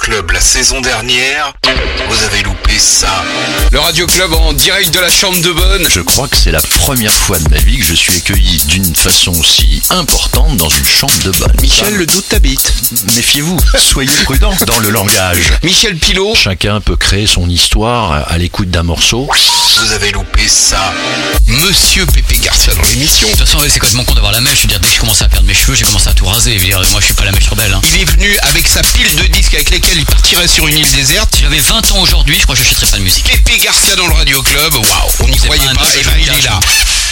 Club la saison dernière, vous avez loupé ça. Le Radio Club en direct de la chambre de bonne. Je crois que c'est la première fois de ma vie que je suis accueilli d'une façon si importante dans une chambre de bonne. Michel, le doute t'habite. Méfiez-vous, soyez prudent dans le langage. Michel Pilot. Chacun peut créer son histoire à l'écoute d'un morceau. Vous avez loupé ça. Monsieur Pépé Garcia dans l'émission. De toute façon, c'est complètement con d'avoir la mèche. Je veux dire, dès que je commençais à perdre mes cheveux, j'ai commencé à tout raser. Je veux dire, moi, je suis pas la mèche rebelle. Hein. Il est venu avec sa pile de disques avec lesquels il partirait sur une île déserte. J'avais 20 ans aujourd'hui, je crois que j'achèterais pas de musique. Pépé Garcia dans le Radio Club. Waouh, on n'y croyait pas Et là, il est là. hein.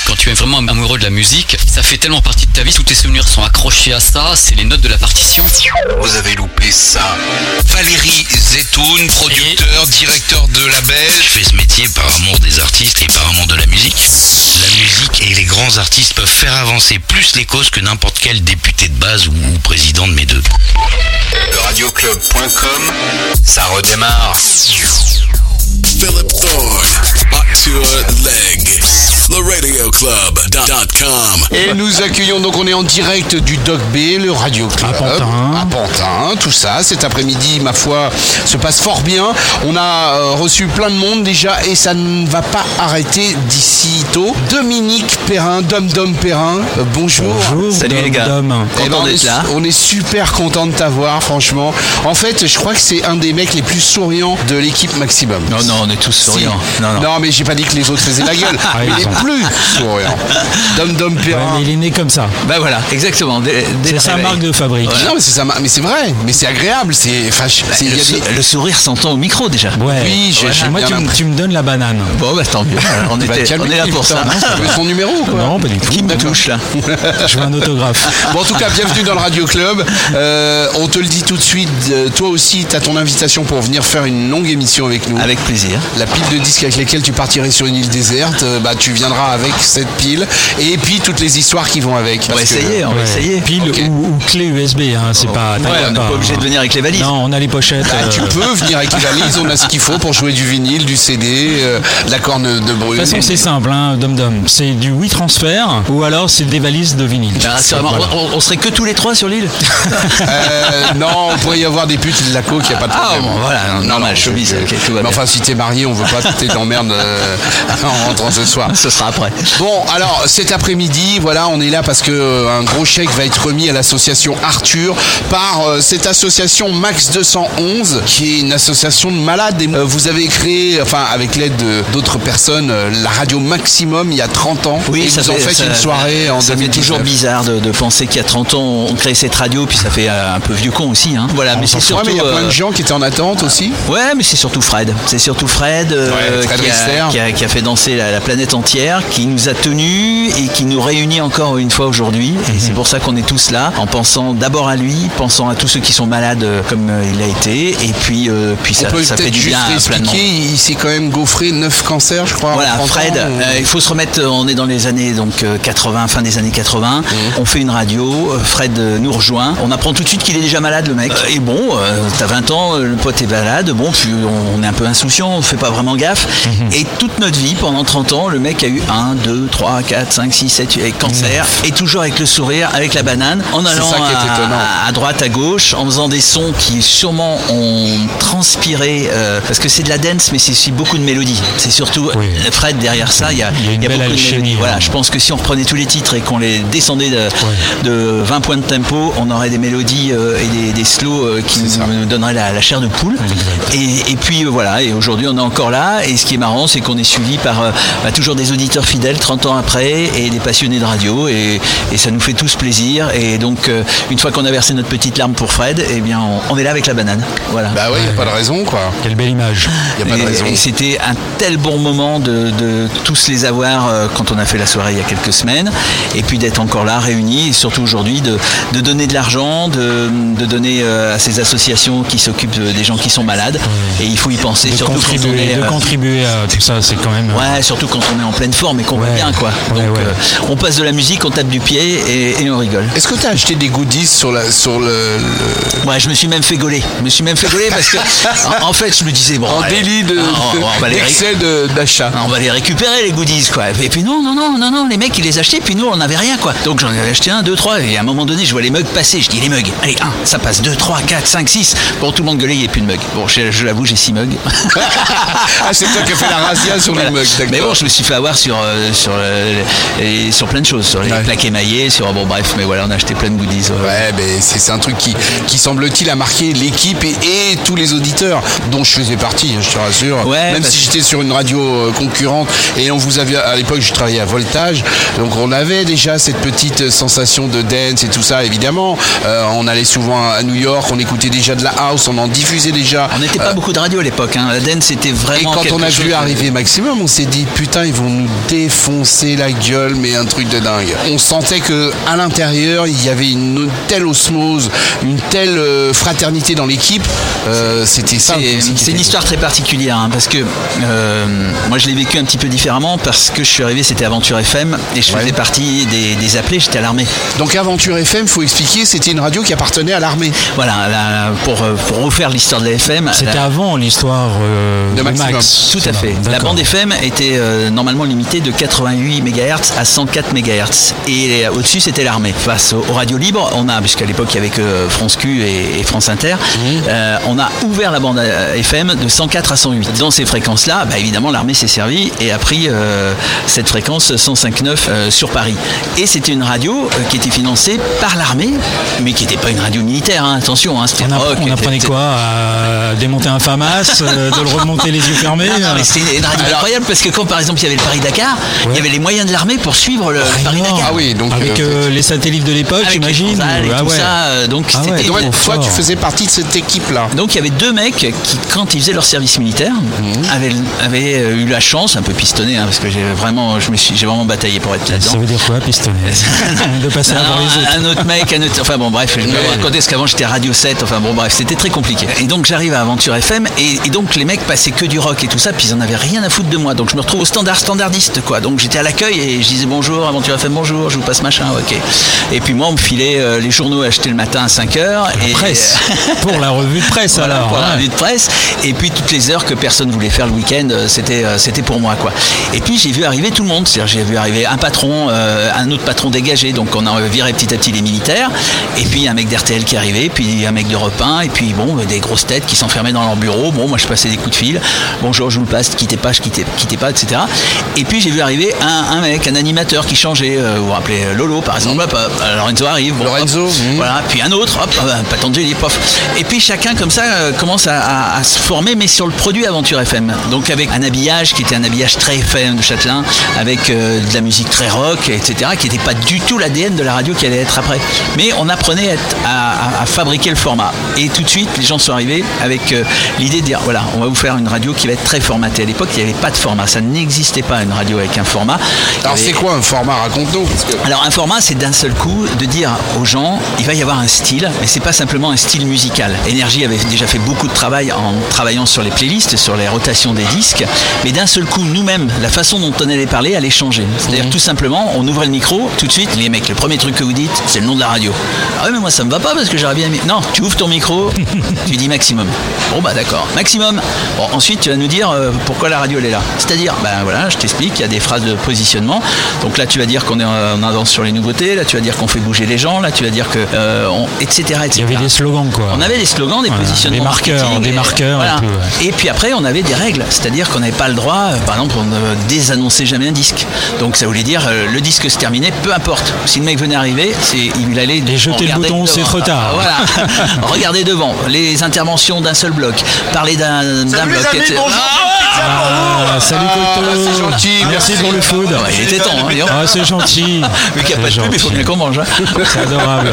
Quand tu es vraiment amoureux de la musique, ça fait tellement partie de ta vie, tous tes souvenirs sont accrochés à ça, c'est les notes de la partition. Vous avez loupé ça. Valérie Zetoun, producteur, directeur de label. Je fais ce métier par amour des artistes et par amour de la musique. La musique et les grands artistes peuvent faire avancer plus les causes que n'importe quel député de base ou, ou président de mes deux. Le radioclub.com, ça redémarre. Philip Thorne, Octua Leg. TheRadioClub.com. Et nous accueillons donc, on est en direct du Doc B, le Radio Club. À Pantin. À Pantin, tout ça. Cet après-midi, ma foi, se passe fort bien. On a euh, reçu plein de monde déjà et ça ne va pas arrêter d'ici tôt. Dominique Perrin, Dom Dom Perrin, euh, bonjour. Bonjour, Salut Dom les gars. Dom. Eh ben, Content on, d'être est, là. on est super content de t'avoir, franchement. En fait, je crois que c'est un des mecs les plus souriants de l'équipe Maximum. Non, non, on est tous Si. souriants. Non, non. mais j'ai pas dit que les autres faisaient la gueule. Ah, mais ils les sont- plus souriants. Dom Dom Ouais, Perrin. mais il est né comme ça. Bah voilà, exactement. C'est le sa marque de fabrique. Non mais c'est ça, mais c'est vrai, mais c'est agréable, c'est, il Le, sou- des- le sourire s'entend au micro déjà. Ouais. Oui, j'ai- Ouais. Moi, tu, tu me donnes la banane. Bon, bah tant mieux. Alors, on, Bah, était- on est là pour ça. tu veux son numéro ou quoi Non, pas du tout. Qui me touche là Je veux un autographe. Bon, en tout cas, bienvenue dans le Radio Club. Euh, on te le dit tout de suite, euh, toi aussi, tu as ton invitation pour venir faire une longue émission avec nous. Avec plaisir. La pile de disques avec lesquels tu partirais sur une île déserte, euh, bah, tu avec cette pile et puis toutes les histoires qui vont avec. On va que- essayer, on va Ouais. essayer. Pile ou, ou clé USB, hein, c'est pas. Ouais, on n'est pas obligé de venir avec les valises. Non, on a les pochettes. Bah, tu euh, peux venir avec les valises, on a ce qu'il faut pour jouer du vinyle, du CD, euh, de la corne de De brune. toute façon, c'est simple, hein, Dom Dom. C'est du oui transfert ou alors c'est des valises de vinyle. Bah, Voilà. on, on serait que tous les trois sur l'île Euh, non, on pourrait y avoir des putes de la coke, il n'y a pas de Ah, problème. bon, voilà, normal, showbiz, je- ok, tout va Mais bien. enfin, si t'es marié, on veut pas que t'aies d'emmerde euh, en rentrant ce soir. Ce sera après. Bon, alors cet après-midi, voilà, on est là parce que euh, un gros chèque va être remis à l'association Arthur par euh, cette association Max 211, qui est une association de malades. Et, euh, vous avez créé, enfin, avec l'aide de- d'autres personnes, euh, la radio Maximum il y a 30 ans. et ça vous en fait- faites une soirée en Ça fait 2019. toujours bizarre de, de penser qu'il y a 30 ans, on crée cette radio, puis ça fait un peu vieux con aussi. Hein. Voilà, mais c'est Ouais, surtout. mais il y a plein de gens qui étaient en attente aussi. Ouais, mais c'est surtout Fred. C'est surtout Fred, Ouais, Fred qui, a, qui a- qui a fait danser la, la planète entière, qui nous a tenus et qui nous réunit encore une fois aujourd'hui. Mhm. Et c'est pour ça qu'on est tous là, en pensant d'abord à lui, pensant à tous ceux qui sont malades euh, comme euh, il a été, et puis, euh, puis ça, fait du juste bien à plein de monde. expliquer, il, s'est quand même gaufré 9 cancers, je crois. Voilà, 30 Fred, ans, ou- euh, il faut se remettre, on est dans les années donc euh, 80, fin des années 80. Mhm. On fait une radio, Fred nous rejoint. On apprend tout de suite qu'il est déjà malade, le mec. Euh, Et bon, euh, t'as 20 ans, le pote est malade. Bon, puis on, on est un peu insouciant, on fait pas vraiment gaffe. Mhm. Et toute notre vie, pendant 30 ans, le mec a eu 1, 2, 3, 4, 5, 6, 7, 8 cancers. Et toujours avec le sourire, avec la banane, en allant à- droite, à gauche, en faisant des sons qui sûrement ont transpiré, euh, parce que c'est de la dance, mais c'est aussi beaucoup de mélodies. C'est surtout Oui. Fred derrière ça, il y a, Il y a une y a belle beaucoup de. Voilà, hein. je pense que si on reprenait tous les titres et qu'on les descendait de, de 20 points de tempo, on aurait des mélodies euh, et des, des slows euh, qui nous, nous donneraient la, la chair de poule. Et, et puis voilà, et aujourd'hui on est encore là. Et ce qui est marrant, c'est qu'on est suivi par bah, toujours des auditeurs fidèles 30 ans après et des passionnés de radio. Et, et ça nous fait tous plaisir. Et donc, euh, une fois qu'on a versé notre petite larme pour Fred, eh bien, on, on est là avec la banane. Voilà. Bah ouais, il n'y a pas de raison, quoi. Quelle belle image. N'y a pas de Et- raison. Et, c'était un tel bon moment de, de tous les avoir euh, quand on a fait la soirée il y a quelques semaines, et puis d'être encore là réunis, et surtout aujourd'hui de, de donner de l'argent, de, de donner euh, à ces associations qui s'occupent de- des gens qui sont malades. Et il faut y penser, De surtout quand on contribuer, est, de contribuer à tout ça, c'est quand même. Ouais, surtout quand on est en pleine pleine forme et qu'on va Ouais. bien, quoi. Ouais, Donc, ouais. euh, on passe de la musique, on tape du pied et, et on rigole. Est-ce que tu as acheté des goodies sur, la, sur le, le- Ouais, je me suis même fait gauler. Je me suis même fait gauler parce que, en, en fait, je me disais, bon. en allez, délit de- va d'excès de- d'achat on va les récupérer les goodies quoi. Et puis non, non, non, non, non, les mecs ils les achetaient, puis nous on n'avait rien quoi. Donc j'en avais acheté un, deux, trois, et à un moment donné je vois les mugs passer, je dis les mugs, allez, un, ça passe, deux, trois, quatre, cinq, six. Bon, tout le monde gueulait, il n'y a plus de mugs. Bon, je, je l'avoue, j'ai six mugs. Ah, c'est toi qui as fait la razzia sur Voilà. les mugs, d'accord. Mais bon, je me suis fait avoir sur, euh, sur, euh, et sur plein de choses, sur les Ouais. plaques émaillées, sur. Bon, bref, mais voilà, on a acheté plein de goodies. ouais. Mais c'est un truc qui, qui semble-t-il a marqué l'équipe et, et tous les auditeurs dont je faisais partie, je te rassure. Ouais, Même si j'étais sur une radio euh, concurrente et on vous avait à l'époque je travaillais à Voltage, donc on avait déjà cette petite sensation de dance et tout ça évidemment. Euh, on allait souvent à New York, on écoutait déjà de la house, on en diffusait déjà. On n'était pas beaucoup de radio à l'époque. Hein. La dance c'était Et vraiment. quand on a vu arriver Maximum, on s'est dit putain ils vont nous défoncer la gueule, mais un truc de dingue. On sentait que à l'intérieur il y avait une telle osmose, une telle euh, fraternité dans l'équipe. Euh, C'était ça. C'est- une histoire très particulière hein, parce que euh, moi je l'ai vécu un petit peu différemment parce que je suis arrivé, c'était Aventure FM et je Ouais. faisais partie des, des appelés, j'étais à l'armée. Donc Aventure FM, faut expliquer, c'était une radio qui appartenait à l'armée. Voilà, la- pour, pour refaire l'histoire de la FM. C'était la- avant l'histoire euh, De. Max. Tout à fait. La bande FM était euh, normalement de 88 MHz à 104 MHz. Et euh, au-dessus, c'était l'armée. Face aux, radios libres, on a, puisqu'à l'époque, il n'y avait que euh, France Q et, France Inter, euh, on a ouvert la bande FM de 104 à 108. Dans ces fréquences-là, bah, évidemment, l'armée s'est servie et a pris euh, cette fréquence 105.9 euh, sur Paris. Et c'était une radio qui était financée par l'armée, mais qui n'était pas une radio militaire, hein, attention. Hein, On, app- rock, on apprenait quoi À démonter un FAMAS, de le remonter les yeux fermés non, non, mais c'était une radio incroyable parce que quand par exemple il y avait le Paris-Dakar, il y avait les moyens de l'armée pour suivre le, le Paris-Dakar. Ah oui, donc Avec euh, euh, les satellites de l'époque, Avec j'imagine Ah tout ouais. ça, euh, donc Ah ouais, donc, toi, tu faisais partie de cette équipe-là. Donc il y avait deux mecs qui, quand ils faisaient leur service militaire, Mhm. avaient, avaient, eu la chance, un peu pistonné, hein, parce que j'ai vraiment, je me suis, j'ai vraiment bataillé pour être là-dedans. Ça veut dire quoi, pistonner De passer Non, avant les autres. un autre mec, un autre. Enfin bon, bref, je vais vous raconter parce qu'avant j'étais Radio 7. Enfin bon, bref, c'était très compliqué. Et donc j'arrive à Aventure FM et, et donc les mecs passaient que du rock et tout ça, puis ils en avaient rien à foutre de moi. Donc je me retrouve au standard standardiste quoi. Donc j'étais à l'accueil et je disais bonjour, Aventure FM, bonjour, je vous passe machin, ok. Et puis moi on me filait euh, les journaux achetés le matin à 5h. Et, Presse. Pour la revue de presse voilà, alors. pour la hein. revue de presse. Et puis toutes les heures que personne voulait faire le week-end, euh, c'était euh, c'était pour moi quoi. Et puis j'ai vu arriver tout le monde. C'est-à-dire j'ai vu arriver un patron, euh, un autre patron dégagé. Donc on a viré petit à petit les militaires. Et puis un mec d'RTL qui arrivait, puis un mec d'Europe 1, et puis bon des grosses têtes qui s'enfermaient dans leur bureau. Bon moi je passais des coups de fil. Bonjour, je vous le passe, quittez pas, je quittais, quittez pas, etc. Et puis j'ai vu arriver un, un mec, un animateur qui changeait. euh, vous vous rappelez Lolo par exemple. Hop, hop, Lorenzo arrive. bon, Lorenzo, hop, voilà. Puis un autre, hop, euh, Patanjali, pof. Et puis chacun comme ça euh, commence à, à- à se former, mais sur le produit Aventure FM. Donc avec un habillage qui était un habillage très FM de Châtelain, avec euh, de la musique très rock, etc., qui n'était pas du tout l'ADN de la radio qui allait être après. Mais on apprenait à, être- à- à- à fabriquer le format. Et tout de suite, les gens sont arrivés avec euh, l'idée de dire voilà, on va vous faire une radio qui va être très formatée. À l'époque, il n'y avait pas de format, ça n'existait pas une radio avec un format. Alors avait- c'est quoi un format Raconte-nous. que- alors un format, c'est d'un seul coup de dire aux gens, il va y avoir un style, mais c'est pas simplement un style musical. Énergie avait déjà fait beaucoup de travail en travaillant sur les playlists, sur les rotations des disques, mais d'un seul coup, nous-mêmes, la façon dont on allait parler allait changer. C'est-à-dire tout simplement, on ouvrait le micro, tout de suite, les mecs, le premier truc que vous dites, c'est le nom de la radio. Ah ouais, mais moi ça me va pas parce que j'aurais bien aimé. Non, tu ouvres ton micro, tu dis maximum. Bon bah d'accord, maximum. Bon, ensuite tu vas nous dire euh, pourquoi la radio elle est là. C'est-à-dire, ben voilà, je t'explique, il y a des phrases de positionnement. Donc là tu vas dire qu'on est en avance sur les nouveautés, là tu vas dire qu'on fait bouger les gens, là tu vas dire que euh, on- etc. etc. Il y avait des slogans quoi. On avait des slogans, des Voilà, positionnements. des marqueurs, marketing, des et- marqueurs et voilà. tout, ouais. Et puis après, on avait des règles, c'est-à-dire qu'on n'avait pas le droit, euh, par exemple, on ne désannonçait jamais un disque. Donc ça voulait dire euh, le disque se terminait, peu importe. Si le mec venait arriver, c'est il allait Et jeter le bouton, c'est trop tard. Voilà. Regardez devant, les interventions d'un seul bloc, parler d'un bloc. etc. Ah, salut Coco. c'est gentil, Merci pour le food. Ah, il était temps, hein. Ah, c'est gentil. Vu qu'il n'y a pas de pub, il faut bien qu'on mange. hein. C'est adorable.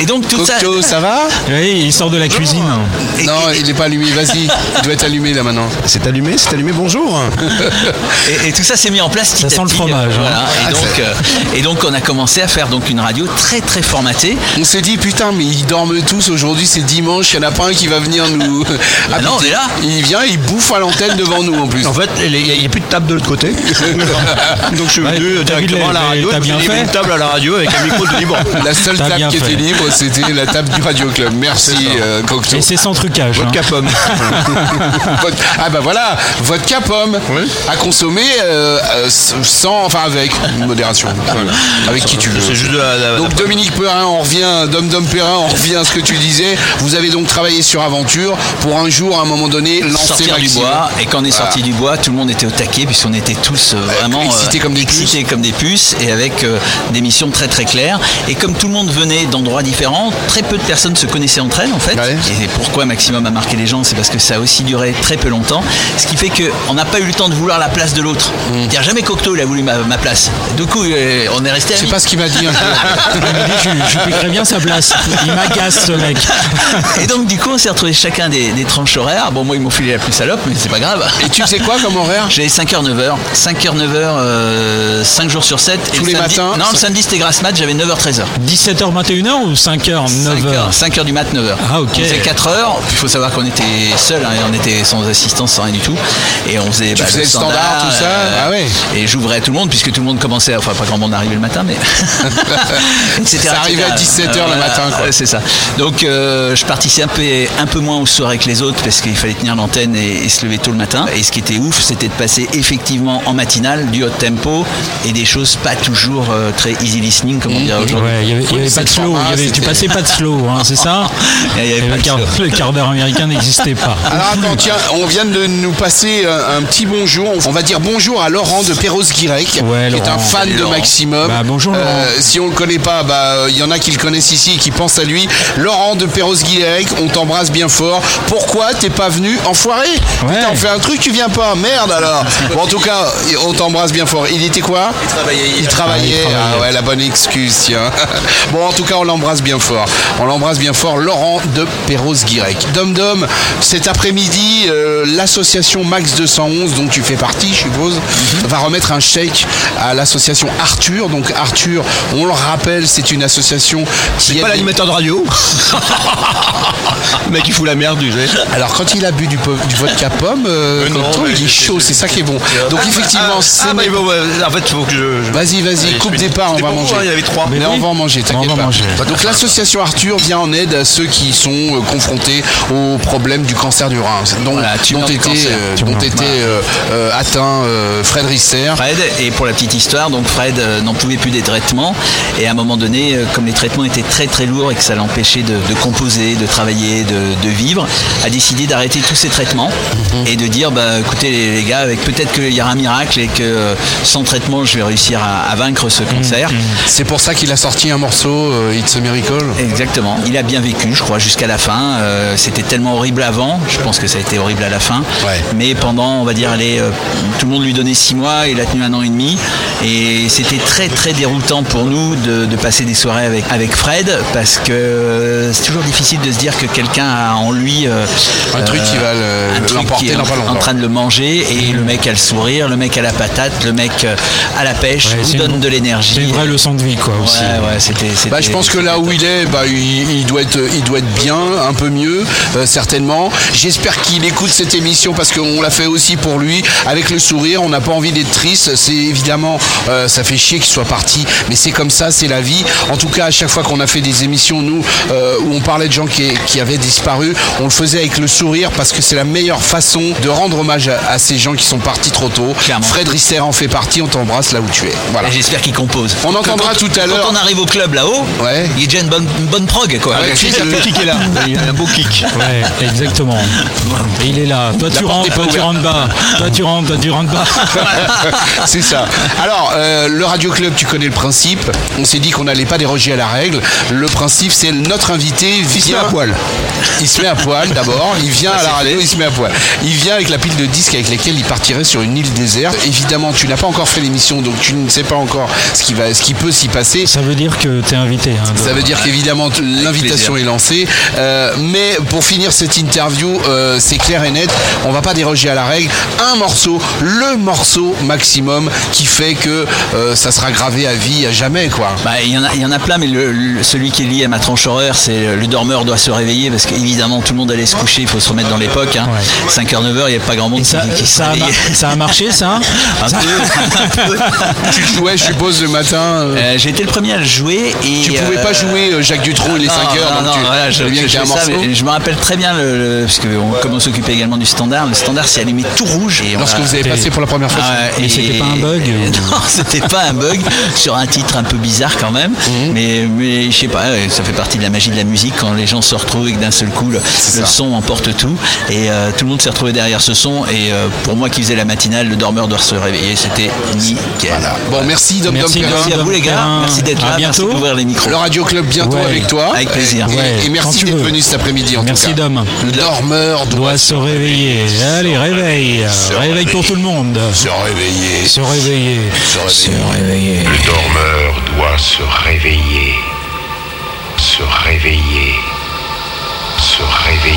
Et donc tout ça. Ça va? Oui, il sort de la cuisine. Non, il n'est pas allumé, vas-y. Il doit être allumé là maintenant. C'est allumé, c'est allumé, bonjour. Et, et tout ça s'est mis en place Ça sent le fromage, euh, voilà. hein. Et, donc, euh, et donc on a commencé à faire donc une radio très très formatée. On s'est dit putain mais ils dorment tous aujourd'hui c'est dimanche, il n'y en a pas un qui va venir nous. Ah non, on est là. Il vient, il bouffe à l'antenne devant nous en plus. En fait, il n'y a, a plus de table de l'autre côté. Donc je suis venu directement à la radio. t'as bien fait une table à la radio avec un micro de libre. La seule table qui était libre, c'était la table du Radio Club. Merci, euh, Cocteau. Et c'est sans trucage. hein. Vodka pomme. Vodka- Ah bah voilà, vodka pomme à consommer euh, euh, sans, enfin avec modération, Voilà. avec qui tu veux. C'est juste de la- la- Donc Dominique Perrin, on revient, Dom Dom Perrin, on revient à ce que tu disais. Vous avez donc travaillé sur Aventure pour un jour, à un moment donné, lancer sortir du Maxime. bois et quand on est Voilà. sorti du bois tout le monde était au taquet puisqu'on était tous euh, vraiment excités comme des puces. excités comme des puces et avec euh, des missions très très claires et comme tout le monde venait d'endroits différents très peu de personnes se connaissaient entre elles en fait Ouais. et pourquoi Maximum a marqué les gens c'est parce que ça a aussi duré très peu longtemps ce qui fait qu'on n'a pas eu le temps de vouloir la place de l'autre dire jamais Cocteau il a voulu ma, ma place du coup euh, on est resté Je sais amis. pas ce qu'il m'a dit. un jour. Il m'a dit, je, je piquerais bien sa place. Il m'agace ce mec. et donc du coup on s'est retrouvés chacun des, des tranches horaires bon moi ils m'ont filé la plus salope mais c'est pas grave Et tu sais quoi comme horaire? J'ai 5h, 9h. 5h, 9h, 5 jours sur 7. Tous les matins Non, le samedi c'était grasse mat, j'avais 9h, 13h. 17h, 21h ou 5h, 9h 5h du mat, 9h. Ah, ok. On faisait 4 heures. Puis il faut savoir qu'on était seuls, hein, on était sans assistance, sans rien du tout. Et on faisait, Tu bah, faisais le standard, tout ça? Ah ouais. Et j'ouvrais à tout le monde, puisque tout le monde commençait, enfin pas grand monde arrivait le matin, mais. Ça arrivait à etc. 17 heures le Voilà, matin, quoi. euh, C'est ça. Donc euh, je participais un peu moins aux soirées que les autres, parce qu'il fallait tenir l'antenne et, et se lever tôt le matin. Et ce qui était ouf, c'était de passer effectivement en matinale du haut tempo et des choses pas toujours euh, très easy listening, comme on dirait aujourd'hui. Ouais, il y avait, il y avait pas de slow. il y avait- tu passais pas de slow, hein, c'est ça Il y avait Et pas le, quart, slow. le quart d'heure américain n'existait pas. Alors attends, tiens, on vient de nous passer un, un petit bonjour. On va dire bonjour à Laurent de Perros-Guirec, Ouais, qui est un fan de. Maximum. Bah, bonjour, Euh, Laurent. si on le connaît pas, bah il y en a qui le connaissent ici et qui pensent à lui. Laurent de Perros-Guirec, on t'embrasse bien fort. Pourquoi t'es pas venu enfoiré? Putain, on fait un truc, tu viens pas. Merde alors. Bon, en tout cas, on t'embrasse bien fort. Il était quoi Il travaillait. Il travaillait. Ah ouais, la bonne excuse, tiens. Bon, en tout cas, on l'embrasse bien fort. On l'embrasse bien fort, Laurent de Perros-Guirec. Dom Dom, cet après-midi, euh, l'association Max 211, dont tu fais partie, je suppose, Mhm. va remettre un chèque à l'association Arthur. Donc, Arthur, on le rappelle, c'est une association qui C'est pas l'animateur de radio. le mec il fout la merde, tu sais. Alors quand il a bu du, du vodka pomme, euh, Euh, non, il est chaud, c'est ça qui est bon. Donc effectivement, Ah, c'est ah, bah, en fait, il faut que je. je- Vas-y, vas-y, coupe parts, on va manger. moi, Il y avait trois. Mais on va en manger, t'inquiète pas. manger. Donc l'association Arthur vient en aide à ceux qui sont euh, confrontés au problème du cancer du rein, dont, était, euh, euh, euh, atteint euh, Fred Risser. Fred, et pour la petite histoire, donc Fred euh, n'en pouvait plus des traitements, et à un moment donné, euh, comme les traitements étaient très très lourds et que ça l'empêchait de, de composer, de travailler, de, de vivre, a décidé d'arrêter tous ses traitements et de dire, bah écoutez les, les gars, avec peut-être qu'il y aura un miracle et que euh, sans traitement, je vais réussir à, à vaincre ce cancer. C'est pour ça qu'il a sorti un morceau, euh, It's a Miracle. Exactement. Il a bien vécu, je crois, jusqu'à la fin. Euh, C'était tellement horrible avant. Je pense que ça a été horrible à la fin. Ouais. Mais pendant, on va dire, euh, tout le monde lui donnait six mois. Il a tenu un an et demi. Et c'était très, très déroutant pour nous de, de passer des soirées avec, avec Fred parce que c'est toujours difficile de se dire que quelqu'un a en lui euh, Un truc qui va l'emporter en train de le manger et le mec a le sourire, le mec a la patate, le mec euh, a la pêche, Ouais, vous donne une- de l'énergie. C'est une vraie leçon de vie, quoi, aussi. Ouais, ouais, c'était. Bah, je pense que là où il est, bah, il, il doit être, il doit être bien, un peu mieux, euh, certainement. J'espère qu'il écoute cette émission parce qu'on l'a fait aussi pour lui, avec le sourire. On n'a pas envie d'être triste. C'est évidemment, euh, ça fait chier qu'il soit parti, mais c'est comme ça, c'est la vie. En tout cas, à chaque fois qu'on a fait des émissions, nous, euh, où on parlait de gens qui, qui avaient disparu, on le faisait avec le sourire parce que c'est la meilleure façon de rendre hommage à, à ces gens qui sont partis trop tôt. Clairement. Fred Risser en fait partie. On t'embrasse là où tu es. Voilà. Et j'espère qu'il compose. On entendra Quand- tout à l'heure. Quand on arrive au club là-haut, Ouais. il y a déjà une bonne, une bonne prog, quoi. Avec Ouais, le- Le kick est là. Il a un beau kick. Ouais, exactement. Et il est là. Toi, tu rentres, toi, tu rentres bas. Toi, tu rentres, toi, tu rentres bas. c'est ça. Alors, euh, le Radio Club, tu connais le principe. On s'est dit qu'on n'allait pas déroger à la règle. Le principe, c'est notre invité vient. Il se met à poil. Il se met à poil d'abord. Il vient à la radio, il se met à poil. Il vient avec la pile de disques avec lesquels il partirait sur une île déserte. Évidemment, tu n'as pas encore fait l'émission, donc tu ne sais pas encore ce qui, va, ce qui peut s'y passer. Ça veut dire que t'es invité. Hein, de- Ça veut dire qu'évidemment l'invitation est lancée. Euh, mais pour finir cette interview, euh, c'est clair et net, on va pas déroger à la règle. Un morceau, le morceau maximum qui fait que euh, ça sera gravé à vie à jamais quoi. Bah, il y, en a- il y en a plein, mais le- le- celui qui est lié à ma tranche horreur, c'est le dormeur doit se réveiller parce qu'évidemment tout le monde allait se coucher, il faut se remettre dans l'époque. Hein. 5h, 9h, il n'y a pas grand monde Et ça, qui, se ça, a mar- ça a marché, ça ça Un peu. Tu le jouais, je suppose, le matin. euh, Euh, J'ai été le premier à le jouer et Tu pouvais euh, pas jouer euh, Jacques Dutronc, non, 5 heures, non, donc non, tu voilà, je, savais bien je qu'il y a un fais ça, morceau. mais je me rappelle très bien le, le- parce que on, comme on s'occupait également du standard, le standard s'est allumé tout rouge et on Lorsque a- vous avez passé pour la première fois. Ah ouais, Mais et- c'était pas un bug, et- ou- Non, c'était pas un bug sur un titre un peu bizarre quand même. Mhm. Mais, mais je sais pas, ça fait partie de la magie de la musique quand les gens se retrouvent et que d'un seul coup le, son emporte tout. Et euh, tout le monde s'est retrouvé derrière ce son. Et euh, pour moi qui faisais la matinale, le dormeur doit se réveiller. C'était nickel. Voilà. Bon, merci Dom Dom Merci. Merci à vous les gars, Perrin. merci d'être À là, merci bientôt. d'ouvrir les micros. Le Radio Club bientôt Ouais. avec toi. Avec plaisir. Et, Ouais, merci d'être venu cet après-midi en Merci, tout cas. Dom. Le dormeur doit, doit se réveiller. Allez, réveil. Réveil pour tout le monde. Se réveiller. Se réveiller. Se réveiller. Le dormeur doit se réveiller. Se réveiller. Se réveiller.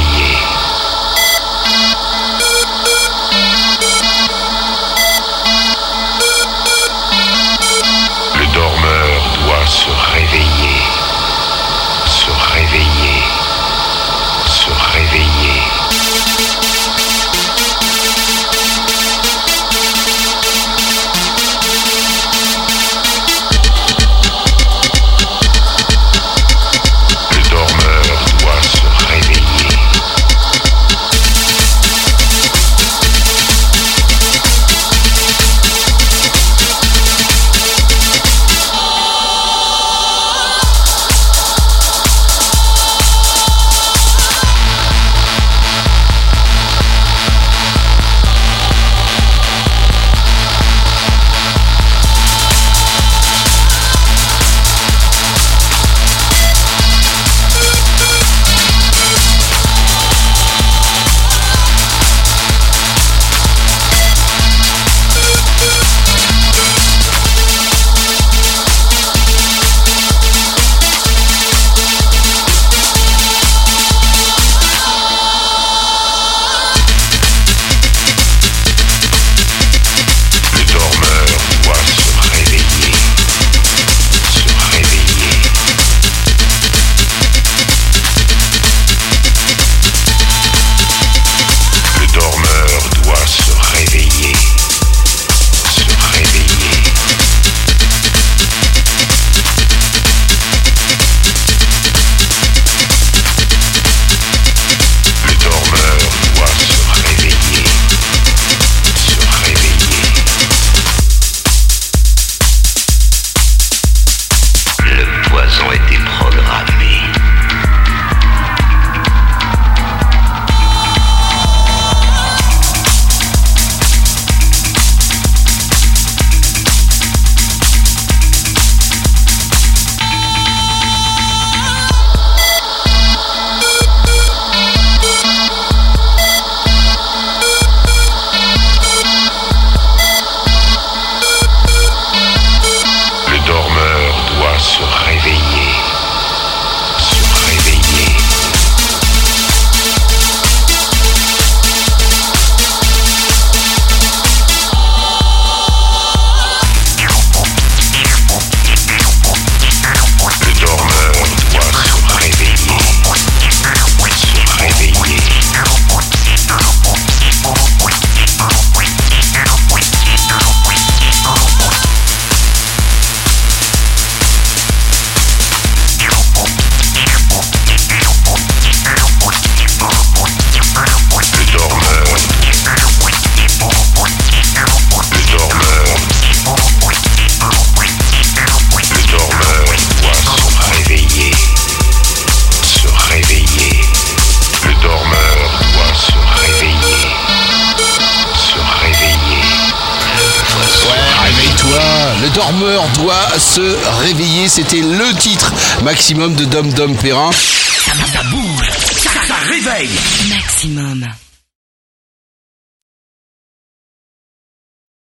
Doit se réveiller. C'était le titre maximum de Dom Dom Perrin. Maximum.